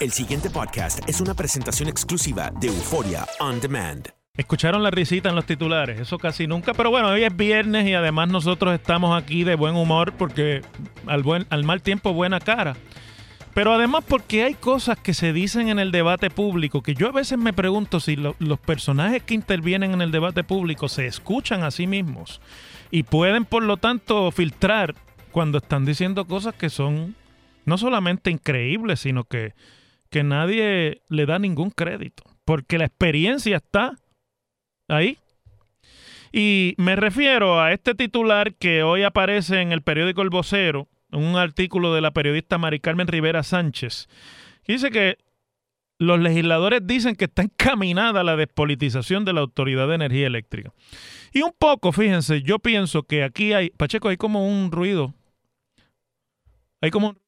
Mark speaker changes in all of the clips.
Speaker 1: El siguiente podcast es una presentación exclusiva de Euforia On Demand.
Speaker 2: Escucharon la risita en los titulares, eso casi nunca, pero bueno, hoy es viernes y además nosotros estamos aquí de buen humor porque al, buen, al mal tiempo buena cara. Pero además porque hay cosas que se dicen en el debate público que yo a veces me pregunto si lo- los personajes que intervienen en el debate público se escuchan a sí mismos y pueden por lo tanto filtrar cuando están diciendo cosas que son no solamente increíbles, sino que, que nadie le da ningún crédito. Porque la experiencia está ahí. Y me refiero a este titular que hoy aparece en el periódico El Vocero, un artículo de la periodista Mari Carmen Rivera Sánchez, que dice que los legisladores dicen que está encaminada la despolitización de la Autoridad de Energía Eléctrica. Y un poco, fíjense, yo pienso que aquí hay, Pacheco, hay como un ruido. Hay como un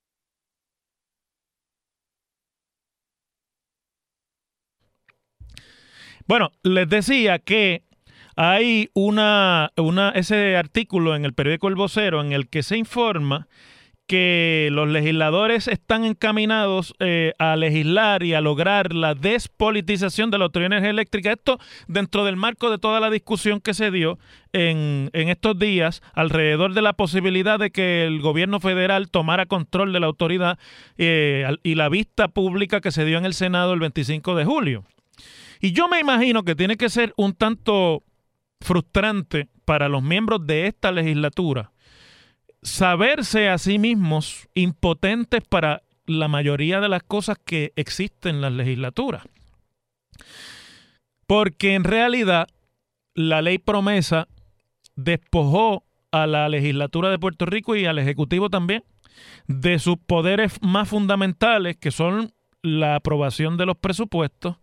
Speaker 2: Bueno, les decía que hay una, una, ese artículo en el periódico El Vocero en el que se informa que los legisladores están encaminados eh, a legislar y a lograr la despolitización de la Autoridad de Energía Eléctrica. Esto dentro del marco de toda la discusión que se dio en, en estos días alrededor de la posibilidad de que el gobierno federal tomara control de la autoridad eh, y la vista pública que se dio en el Senado el 25 de julio. Y yo me imagino que tiene que ser un tanto frustrante para los miembros de esta legislatura saberse a sí mismos impotentes para la mayoría de las cosas que existen en las legislaturas. Porque en realidad la ley promesa despojó a la legislatura de Puerto Rico y al Ejecutivo también de sus poderes más fundamentales, que son la aprobación de los presupuestos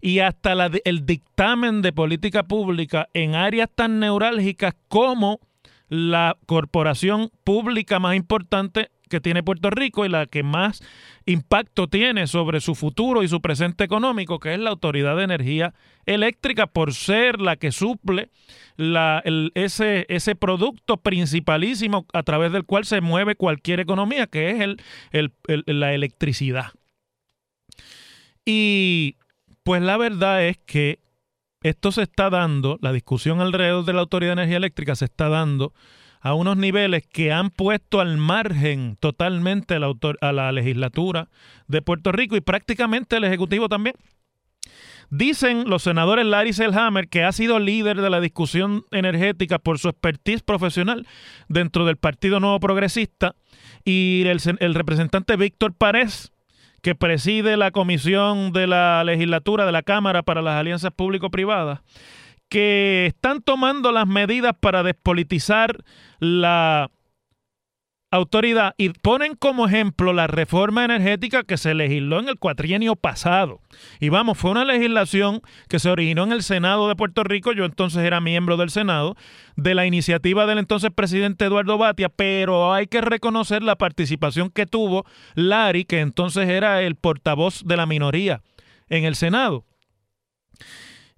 Speaker 2: y hasta el dictamen de política pública en áreas tan neurálgicas como la corporación pública más importante que tiene Puerto Rico y la que más impacto tiene sobre su futuro y su presente económico, que es la Autoridad de Energía Eléctrica, por ser la que suple ese, ese producto principalísimo a través del cual se mueve cualquier economía, que es el- la electricidad. Y pues la verdad es que esto se está dando, la discusión alrededor de la Autoridad de Energía Eléctrica se está dando a unos niveles que han puesto al margen totalmente a la, autor- a la legislatura de Puerto Rico y prácticamente el Ejecutivo también. Dicen los senadores Larry Selhammer, que ha sido líder de la discusión energética por su expertise profesional dentro del Partido Nuevo Progresista, y el, el representante Víctor Párez, que preside la comisión de la legislatura de la Cámara para las Alianzas Público-Privadas, que están tomando las medidas para despolitizar la, autoridad y ponen como ejemplo la reforma energética que se legisló en el cuatrienio pasado. Y vamos, fue una legislación que se originó en el Senado de Puerto Rico, yo entonces era miembro del Senado, de la iniciativa del entonces presidente Eduardo Batia, pero hay que reconocer la participación que tuvo Larry, que entonces era el portavoz de la minoría en el Senado.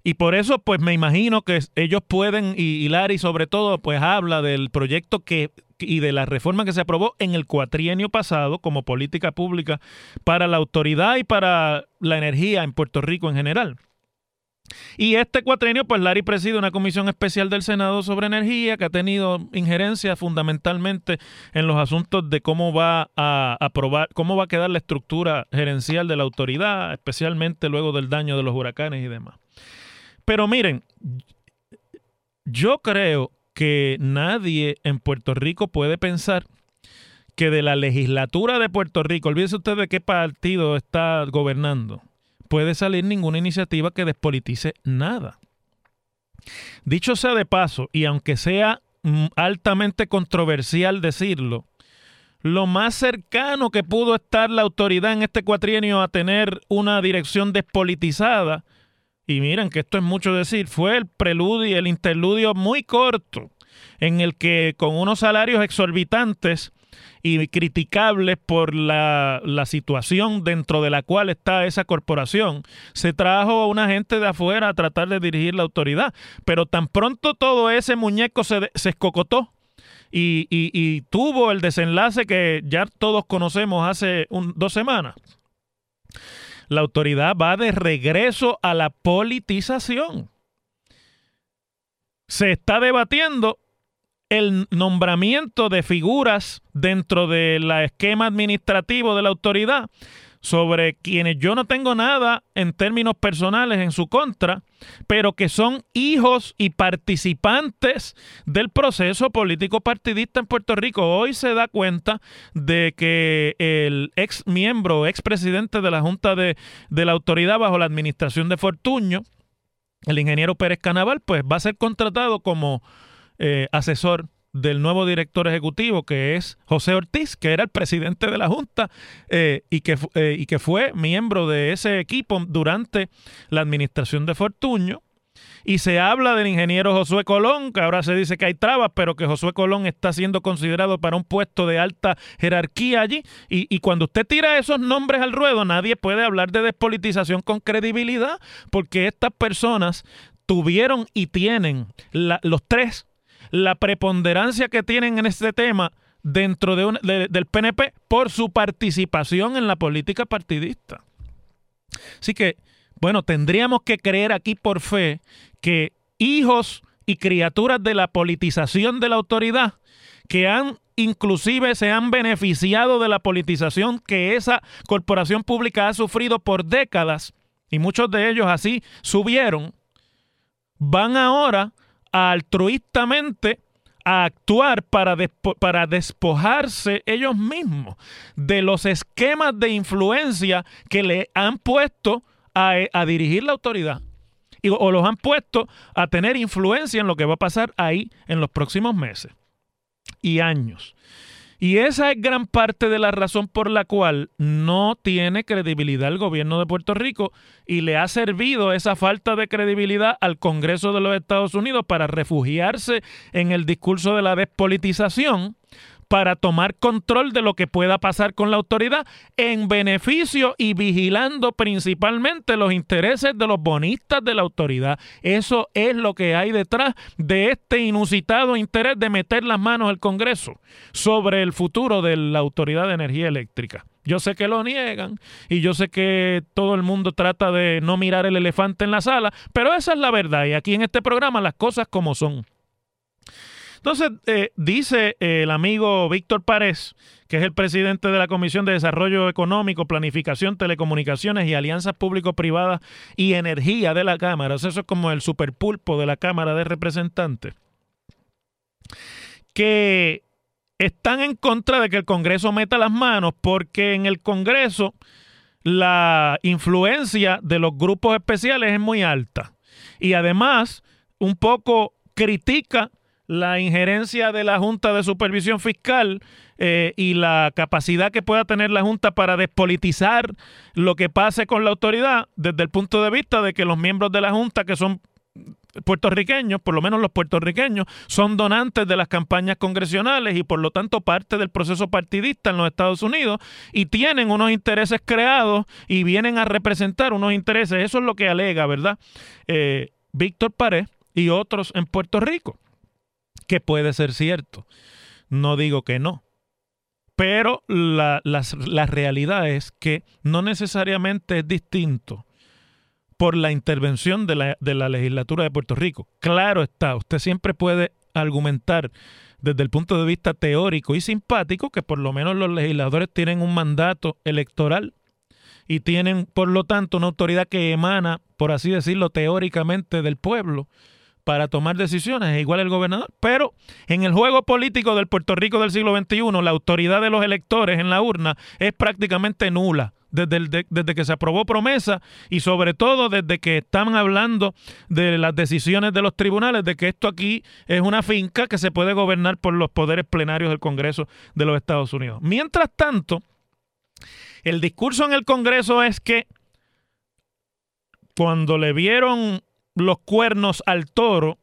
Speaker 2: Y por eso, pues me imagino que ellos pueden, y, Larry sobre todo, pues habla del proyecto que y de la reforma que se aprobó en el cuatrienio pasado como política pública para la autoridad y para la energía en Puerto Rico en general. Y este cuatrienio, pues Larry preside una comisión especial del Senado sobre energía que ha tenido injerencia fundamentalmente en los asuntos de cómo va a aprobar, cómo va a quedar la estructura gerencial de la autoridad, especialmente luego del daño de los huracanes y demás. Pero miren, yo creo que nadie en Puerto Rico puede pensar que de la legislatura de Puerto Rico, olvídese usted de qué partido está gobernando, puede salir ninguna iniciativa que despolitice nada. Dicho sea de paso, y aunque sea mm, altamente controversial decirlo, lo más cercano que pudo estar la autoridad en este cuatrienio a tener una dirección despolitizada y miren que esto es mucho decir, fue el preludio, el interludio muy corto, en el que con unos salarios exorbitantes y criticables por la, la, situación dentro de la cual está esa corporación, se trajo a una gente de afuera a tratar de dirigir la autoridad. Pero tan pronto todo ese muñeco se, se escocotó y, y, tuvo el desenlace que ya todos conocemos hace dos semanas la autoridad va de regreso a la politización. Se está debatiendo el nombramiento de figuras dentro del esquema administrativo de la autoridad sobre quienes yo no tengo nada en términos personales en su contra, pero que son hijos y participantes del proceso político partidista en Puerto Rico. Hoy se da cuenta de que el ex miembro, ex presidente de la Junta de, de la Autoridad bajo la administración de Fortuño, el ingeniero Pérez Canaval, pues va a ser contratado como eh, asesor del nuevo director ejecutivo, que es José Ortiz, que era el presidente de la Junta eh, y, que, eh, y que fue miembro de ese equipo durante la administración de Fortuño. Y se habla del ingeniero Josué Colón, que ahora se dice que hay trabas, pero que Josué Colón está siendo considerado para un puesto de alta jerarquía allí. Y, y cuando usted tira esos nombres al ruedo, nadie puede hablar de despolitización con credibilidad, porque estas personas tuvieron y tienen los tres la preponderancia que tienen en este tema dentro de del PNP por su participación en la política partidista. Así que, bueno, tendríamos que creer aquí por fe que hijos y criaturas de la politización de la autoridad que han inclusive se han beneficiado de la politización que esa corporación pública ha sufrido por décadas, y muchos de ellos así subieron, van ahora altruistamente a actuar para, para despojarse ellos mismos de los esquemas de influencia que le han puesto a, a dirigir la autoridad. Y, o los han puesto a tener influencia en lo que va a pasar ahí en los próximos meses y años. Y esa es gran parte de la razón por la cual no tiene credibilidad el gobierno de Puerto Rico y le ha servido esa falta de credibilidad al Congreso de los Estados Unidos para refugiarse en el discurso de la despolitización para tomar control de lo que pueda pasar con la autoridad en beneficio y vigilando principalmente los intereses de los bonistas de la autoridad. Eso es lo que hay detrás de este inusitado interés de meter las manos al Congreso sobre el futuro de la Autoridad de Energía Eléctrica. Yo sé que lo niegan y yo sé que todo el mundo trata de no mirar el elefante en la sala, pero esa es la verdad y aquí en este programa las cosas como son. Entonces, eh, dice eh, el amigo Víctor Párez, que es el presidente de la Comisión de Desarrollo Económico, Planificación, Telecomunicaciones y Alianzas Público-Privadas y Energía de la Cámara. eso es como el superpulpo de la Cámara de Representantes. Que están en contra de que el Congreso meta las manos porque en el Congreso la influencia de los grupos especiales es muy alta. Y además, un poco critica la injerencia de la Junta de Supervisión Fiscal eh, y la capacidad que pueda tener la Junta para despolitizar lo que pase con la autoridad desde el punto de vista de que los miembros de la Junta que son puertorriqueños, por lo menos los puertorriqueños, son donantes de las campañas congresionales y por lo tanto parte del proceso partidista en los Estados Unidos y tienen unos intereses creados y vienen a representar unos intereses. Eso es lo que alega, ¿verdad? Eh, Víctor Pared y otros en Puerto Rico, que puede ser cierto. No digo que no. Pero la, la realidad es que no necesariamente es distinto por la intervención de la, de la legislatura de Puerto Rico. Claro está, usted siempre puede argumentar desde el punto de vista teórico y simpático que por lo menos los legisladores tienen un mandato electoral y tienen por lo tanto una autoridad que emana, por así decirlo, teóricamente del pueblo para tomar decisiones, igual el gobernador. Pero en el juego político del Puerto Rico del siglo XXI, la autoridad de los electores en la urna es prácticamente nula desde, desde que se aprobó promesa y sobre todo desde que están hablando de las decisiones de los tribunales, de que esto aquí es una finca que se puede gobernar por los poderes plenarios del Congreso de los Estados Unidos. Mientras tanto, el discurso en el Congreso es que cuando le vieron los cuernos al toro,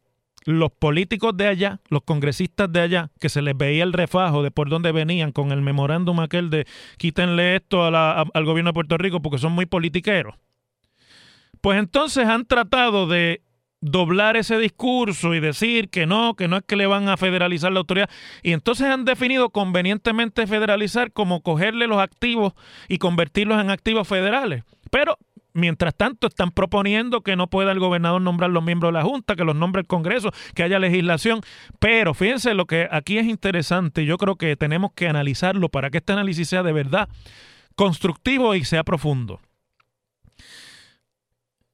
Speaker 2: los políticos de allá, los congresistas de allá, que se les veía el refajo de por dónde venían con el memorándum aquel de quítenle esto al gobierno de Puerto Rico porque son muy politiqueros. Pues entonces han tratado de doblar ese discurso y decir que no, que no es que le van a federalizar la autoridad. Y entonces han definido convenientemente federalizar como cogerle los activos y convertirlos en activos federales. Pero Mientras tanto, están proponiendo que no pueda el gobernador nombrar los miembros de la Junta, que los nombre el Congreso, que haya legislación. Pero fíjense, lo que aquí es interesante, yo creo que tenemos que analizarlo para que este análisis sea de verdad constructivo y sea profundo.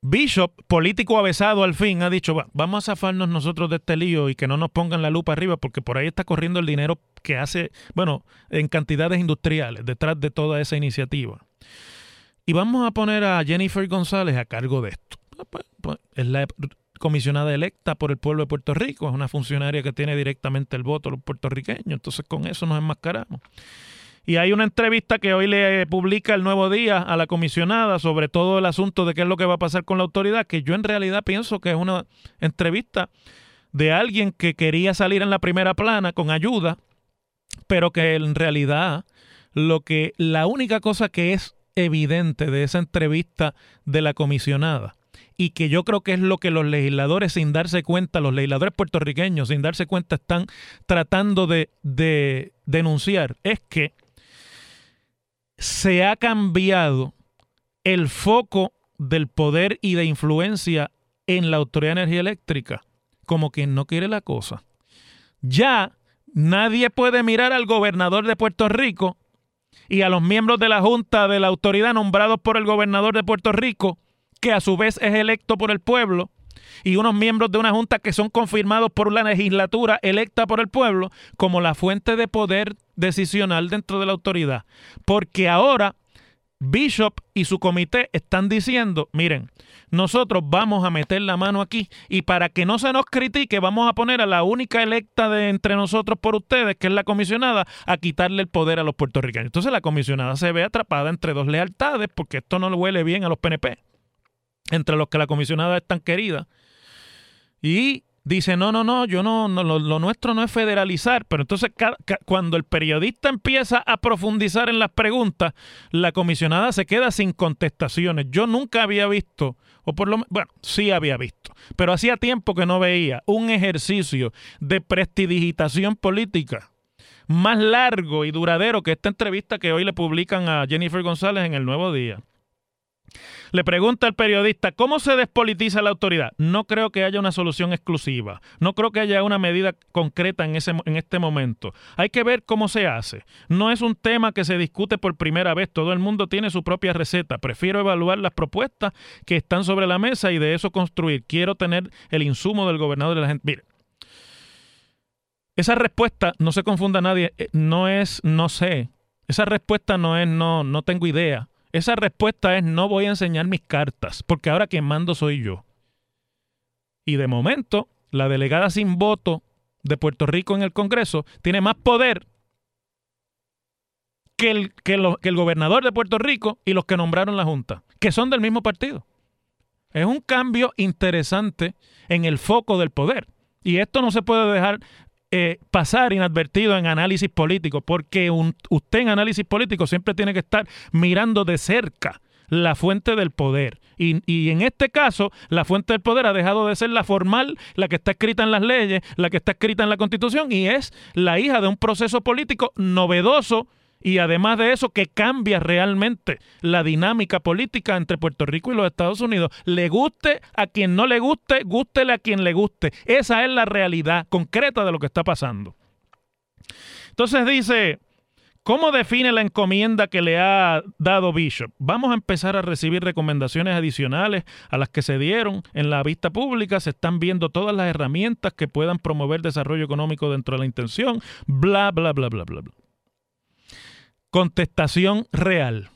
Speaker 2: Bishop, político avesado al fin, ha dicho, vamos a zafarnos nosotros de este lío y que no nos pongan la lupa arriba porque por ahí está corriendo el dinero que hace, bueno, en cantidades industriales detrás de toda esa iniciativa. Y vamos a poner a Jennifer González a cargo de esto. Ah, pues, pues, es la comisionada electa por el pueblo de Puerto Rico, es una funcionaria que tiene directamente el voto de los puertorriqueños, entonces con eso nos enmascaramos. Y hay una entrevista que hoy le publica el Nuevo Día a la comisionada sobre todo el asunto de qué es lo que va a pasar con la autoridad, que yo en realidad pienso que es una entrevista de alguien que quería salir en la primera plana con ayuda, pero que en realidad lo que la única cosa que es evidente de esa entrevista de la comisionada y que yo creo que es lo que los legisladores sin darse cuenta, los legisladores puertorriqueños sin darse cuenta están tratando de, denunciar, es que se ha cambiado el foco del poder y de influencia en la Autoridad de Energía Eléctrica, como quien no quiere la cosa. Ya nadie puede mirar al gobernador de Puerto Rico y a los miembros de la Junta de la Autoridad nombrados por el gobernador de Puerto Rico, que a su vez es electo por el pueblo, y unos miembros de una Junta que son confirmados por la legislatura electa por el pueblo como la fuente de poder decisional dentro de la autoridad. Porque ahora Bishop y su comité están diciendo, miren, nosotros vamos a meter la mano aquí y para que no se nos critique vamos a poner a la única electa de entre nosotros por ustedes, que es la comisionada, a quitarle el poder a los puertorriqueños. Entonces la comisionada se ve atrapada entre dos lealtades porque esto no le huele bien a los PNP, entre los que la comisionada es tan querida. Y dice, no, no, no, yo no, no lo, nuestro no es federalizar, pero entonces cuando el periodista empieza a profundizar en las preguntas, la comisionada se queda sin contestaciones. Yo nunca había visto, o por lo menos, bueno, sí había visto, pero hacía tiempo que no veía un ejercicio de prestidigitación política más largo y duradero que esta entrevista que hoy le publican a Jennifer González en el Nuevo Día. Le pregunta al periodista, ¿cómo se despolitiza la autoridad? No creo que haya una solución exclusiva. No creo que haya una medida concreta en, ese, en este momento. Hay que ver cómo se hace. No es un tema que se discute por primera vez. Todo el mundo tiene su propia receta. Prefiero evaluar las propuestas que están sobre la mesa y de eso construir. Quiero tener el insumo del gobernador de la gente. Mire, esa respuesta, no se confunda nadie, eh, no es no sé. Esa respuesta no es no, no tengo idea. Esa respuesta es no voy a enseñar mis cartas, porque ahora quien mando soy yo. Y de momento, la delegada sin voto de Puerto Rico en el Congreso tiene más poder que el, que, el gobernador de Puerto Rico y los que nombraron la Junta, que son del mismo partido. Es un cambio interesante en el foco del poder. Y esto no se puede dejar eh, pasar inadvertido en análisis político, porque un- usted en análisis político siempre tiene que estar mirando de cerca la fuente del poder. Y, y en este caso, la fuente del poder ha dejado de ser la formal, la que está escrita en las leyes, la que está escrita en la Constitución, y es la hija de un proceso político novedoso y además de eso que cambia realmente la dinámica política entre Puerto Rico y los Estados Unidos. Le guste a quien no le guste, gústele a quien le guste. Esa es la realidad concreta de lo que está pasando. Entonces dice, ¿cómo define la encomienda que le ha dado Bishop? Vamos a empezar a recibir recomendaciones adicionales a las que se dieron en la vista pública. Se están viendo todas las herramientas que puedan promover desarrollo económico dentro de la intención. Bla, bla, bla, bla, bla, bla contestación real.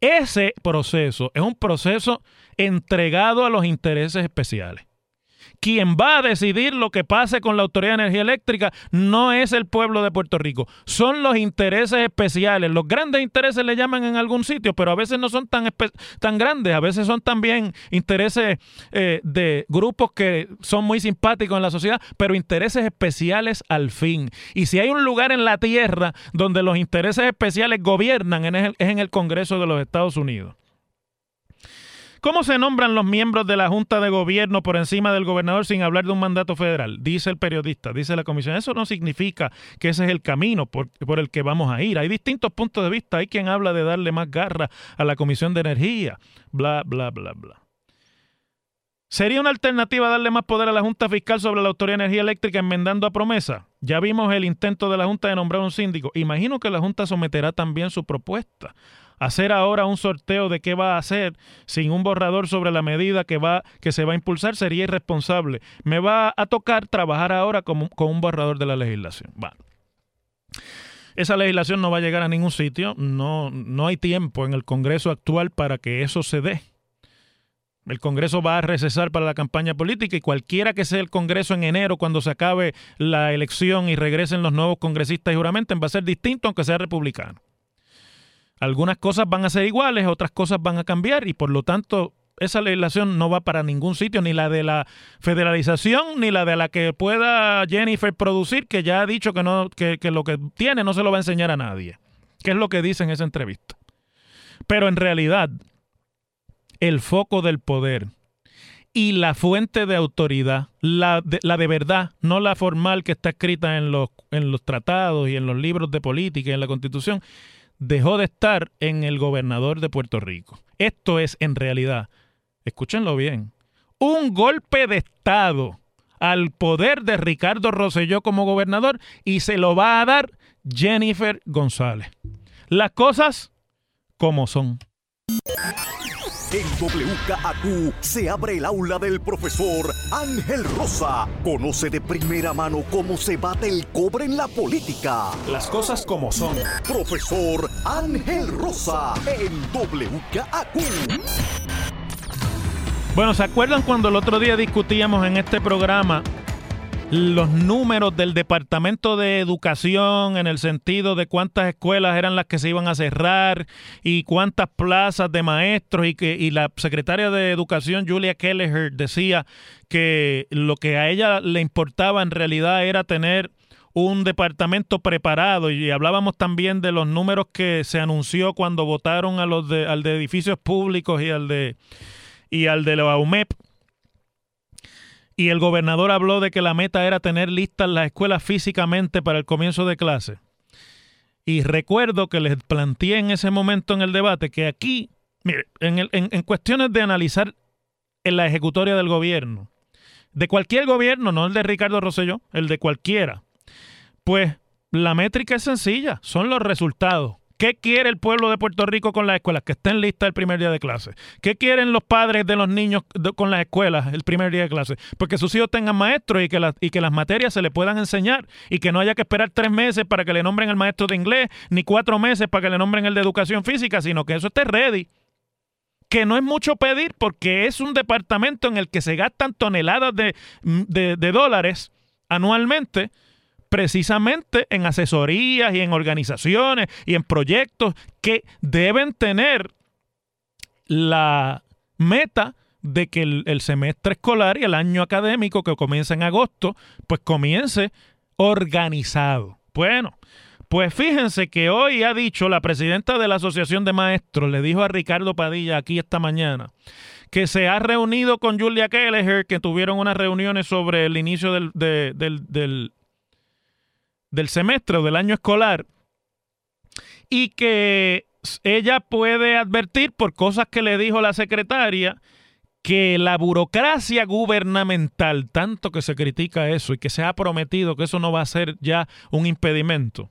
Speaker 2: Ese proceso es un proceso entregado a los intereses especiales. Quien va a decidir lo que pase con la Autoridad de Energía Eléctrica no es el pueblo de Puerto Rico, son los intereses especiales. Los grandes intereses le llaman en algún sitio, pero a veces no son tan, tan grandes, a veces son también intereses eh, de grupos que son muy simpáticos en la sociedad, pero intereses especiales al fin. Y si hay un lugar en la tierra donde los intereses especiales gobiernan, es en el Congreso de los Estados Unidos. ¿Cómo se nombran los miembros de la Junta de Gobierno por encima del gobernador sin hablar de un mandato federal? Dice el periodista, dice la comisión. Eso no significa que ese es el camino por, el que vamos a ir. Hay distintos puntos de vista. Hay quien habla de darle más garra a la Comisión de Energía. Bla, bla, bla, bla. ¿Sería una alternativa darle más poder a la Junta Fiscal sobre la Autoridad de Energía Eléctrica enmendando a promesa? Ya vimos el intento de la Junta de nombrar un síndico. Imagino que la Junta someterá también su propuesta. Hacer ahora un sorteo de qué va a hacer sin un borrador sobre la medida que, va, que se va a impulsar sería irresponsable. Me va a tocar trabajar ahora como- con un borrador de la legislación. Esa legislación no va a llegar a ningún sitio. No, no hay tiempo en el Congreso actual para que eso se dé. El Congreso va a recesar para la campaña política y cualquiera que sea el Congreso en enero, cuando se acabe la elección y regresen los nuevos congresistas y juramenten, va a ser distinto aunque sea republicano. Algunas cosas van a ser iguales, otras cosas van a cambiar y por lo tanto esa legislación no va para ningún sitio, ni la de la federalización, ni la de la que pueda Jennifer producir, que ya ha dicho que, no, que, lo que tiene no se lo va a enseñar a nadie, que es lo que dice en esa entrevista. Pero en realidad, el foco del poder y la fuente de autoridad, la de, la de verdad, no la formal que está escrita en los, en los tratados y en los libros de política y en la constitución, dejó de estar en el gobernador de Puerto Rico. Esto es, en realidad, escúchenlo bien, un golpe de Estado al poder de Ricardo Rosselló como gobernador y se lo va a dar Jennifer González. Las cosas como son.
Speaker 3: En WKAQ se abre el aula del profesor Ángel Rosa. Conoce de primera mano cómo se bate el cobre en la política.
Speaker 1: Las cosas como son.
Speaker 3: Profesor Ángel Rosa en WKAQ.
Speaker 2: Bueno, ¿se acuerdan cuando el otro día discutíamos en este programa los números del Departamento de Educación en el sentido de cuántas escuelas eran las que se iban a cerrar y cuántas plazas de maestros y que y la secretaria de Educación Julia Kelleher decía que lo que a ella le importaba en realidad era tener un departamento preparado y hablábamos también de los números que se anunció cuando votaron a los de, al de edificios públicos y al de y al de la UMEP y el gobernador habló de que la meta era tener listas las escuelas físicamente para el comienzo de clase. Y recuerdo que les planteé en ese momento en el debate que aquí, mire, en, el- en- en cuestiones de analizar en la ejecutoria del gobierno, de cualquier gobierno, no el de Ricardo Rosselló, el de cualquiera, pues la métrica es sencilla, son los resultados. ¿Qué quiere el pueblo de Puerto Rico con las escuelas? Que estén listas el primer día de clase. ¿Qué quieren los padres de los niños con las escuelas el primer día de clase? Porque sus hijos tengan maestros y que, las- y que las materias se le puedan enseñar y que no haya que esperar tres meses para que le nombren al maestro de inglés, ni cuatro meses para que le nombren el de educación física, sino que eso esté ready. Que no es mucho pedir porque es un departamento en el que se gastan toneladas de- de dólares anualmente precisamente en asesorías y en organizaciones y en proyectos que deben tener la meta de que el, semestre escolar y el año académico que comienza en agosto, pues comience organizado. Bueno, pues fíjense que hoy ha dicho la presidenta de la Asociación de Maestros, le dijo a Ricardo Padilla aquí esta mañana, que se ha reunido con Julia Kelleher, que tuvieron unas reuniones sobre el inicio del, del, del semestre o del año escolar, y que ella puede advertir por cosas que le dijo la secretaria que la burocracia gubernamental, tanto que se critica eso y que se ha prometido que eso no va a ser ya un impedimento,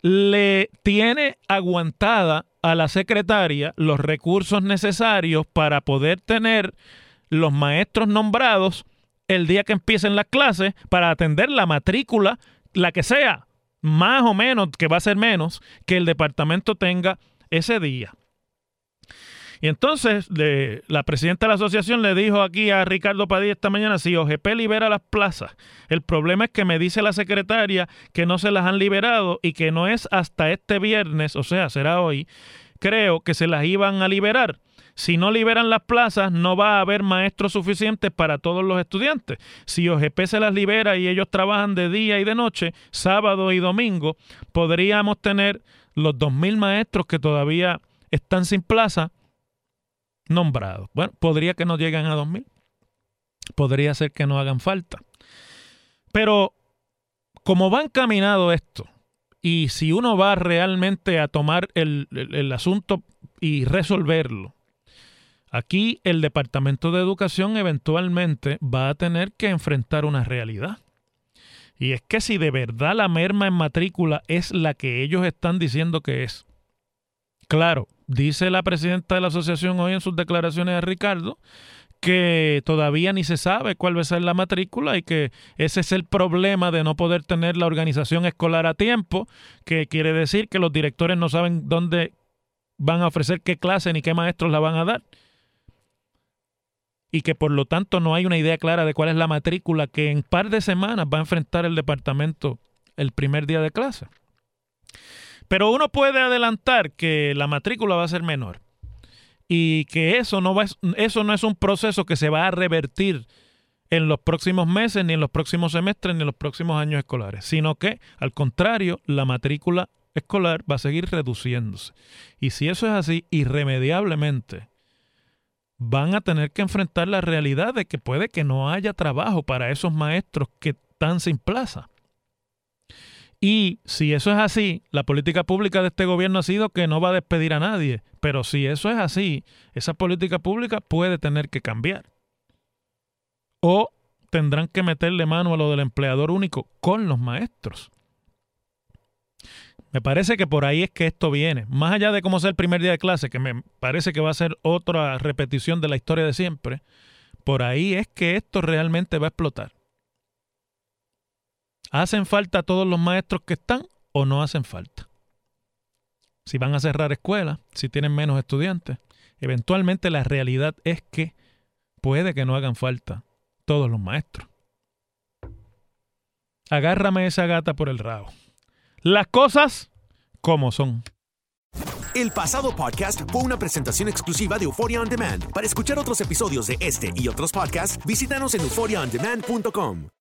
Speaker 2: le tiene aguantada a la secretaria los recursos necesarios para poder tener los maestros nombrados el día que empiecen las clases para atender la matrícula, la que sea, más o menos, que va a ser menos, que el departamento tenga ese día. Y entonces la presidenta de la asociación le dijo aquí a Ricardo Padilla esta mañana, si OGP libera las plazas, el problema es que me dice la secretaria que no se las han liberado y que no es hasta este viernes, o sea, será hoy, creo que se las iban a liberar. Si no liberan las plazas, no va a haber maestros suficientes para todos los estudiantes. Si OGP se las libera y ellos trabajan de día y de noche, sábado y domingo, podríamos tener los 2.000 maestros que todavía están sin plaza nombrados. Bueno, podría que no lleguen a 2.000. Podría ser que no hagan falta. Pero como va encaminado esto, y si uno va realmente a tomar el, el asunto y resolverlo, aquí el Departamento de Educación eventualmente va a tener que enfrentar una realidad. Y es que si de verdad la merma en matrícula es la que ellos están diciendo que es, claro, dice la presidenta de la asociación hoy en sus declaraciones a Ricardo que todavía ni se sabe cuál va a ser la matrícula y que ese es el problema de no poder tener la organización escolar a tiempo, que quiere decir que los directores no saben dónde van a ofrecer qué clase ni qué maestros la van a dar. Y que por lo tanto no hay una idea clara de cuál es la matrícula que en par de semanas va a enfrentar el departamento el primer día de clase. Pero uno puede adelantar que la matrícula va a ser menor y que eso no, eso no es un proceso que se va a revertir en los próximos meses, ni en los próximos semestres, ni en los próximos años escolares, sino que, al contrario, la matrícula escolar va a seguir reduciéndose. Y si eso es así, irremediablemente van a tener que enfrentar la realidad de que puede que no haya trabajo para esos maestros que están sin plaza. Y si eso es así, la política pública de este gobierno ha sido que no va a despedir a nadie. Pero si eso es así, esa política pública puede tener que cambiar. O tendrán que meterle mano a lo del empleador único con los maestros. Me parece que por ahí es que esto viene. Más allá de cómo sea el primer día de clase, que me parece que va a ser otra repetición de la historia de siempre, por ahí es que esto realmente va a explotar. ¿Hacen falta todos los maestros que están o no hacen falta? Si van a cerrar escuelas, si tienen menos estudiantes, eventualmente la realidad es que puede que no hagan falta todos los maestros. Agárrame esa gata por el rabo. Las cosas como son.
Speaker 1: El pasado podcast fue una presentación exclusiva de Euphoria On Demand. Para escuchar otros episodios de este y otros podcasts, visítanos en euphoriaondemand.com.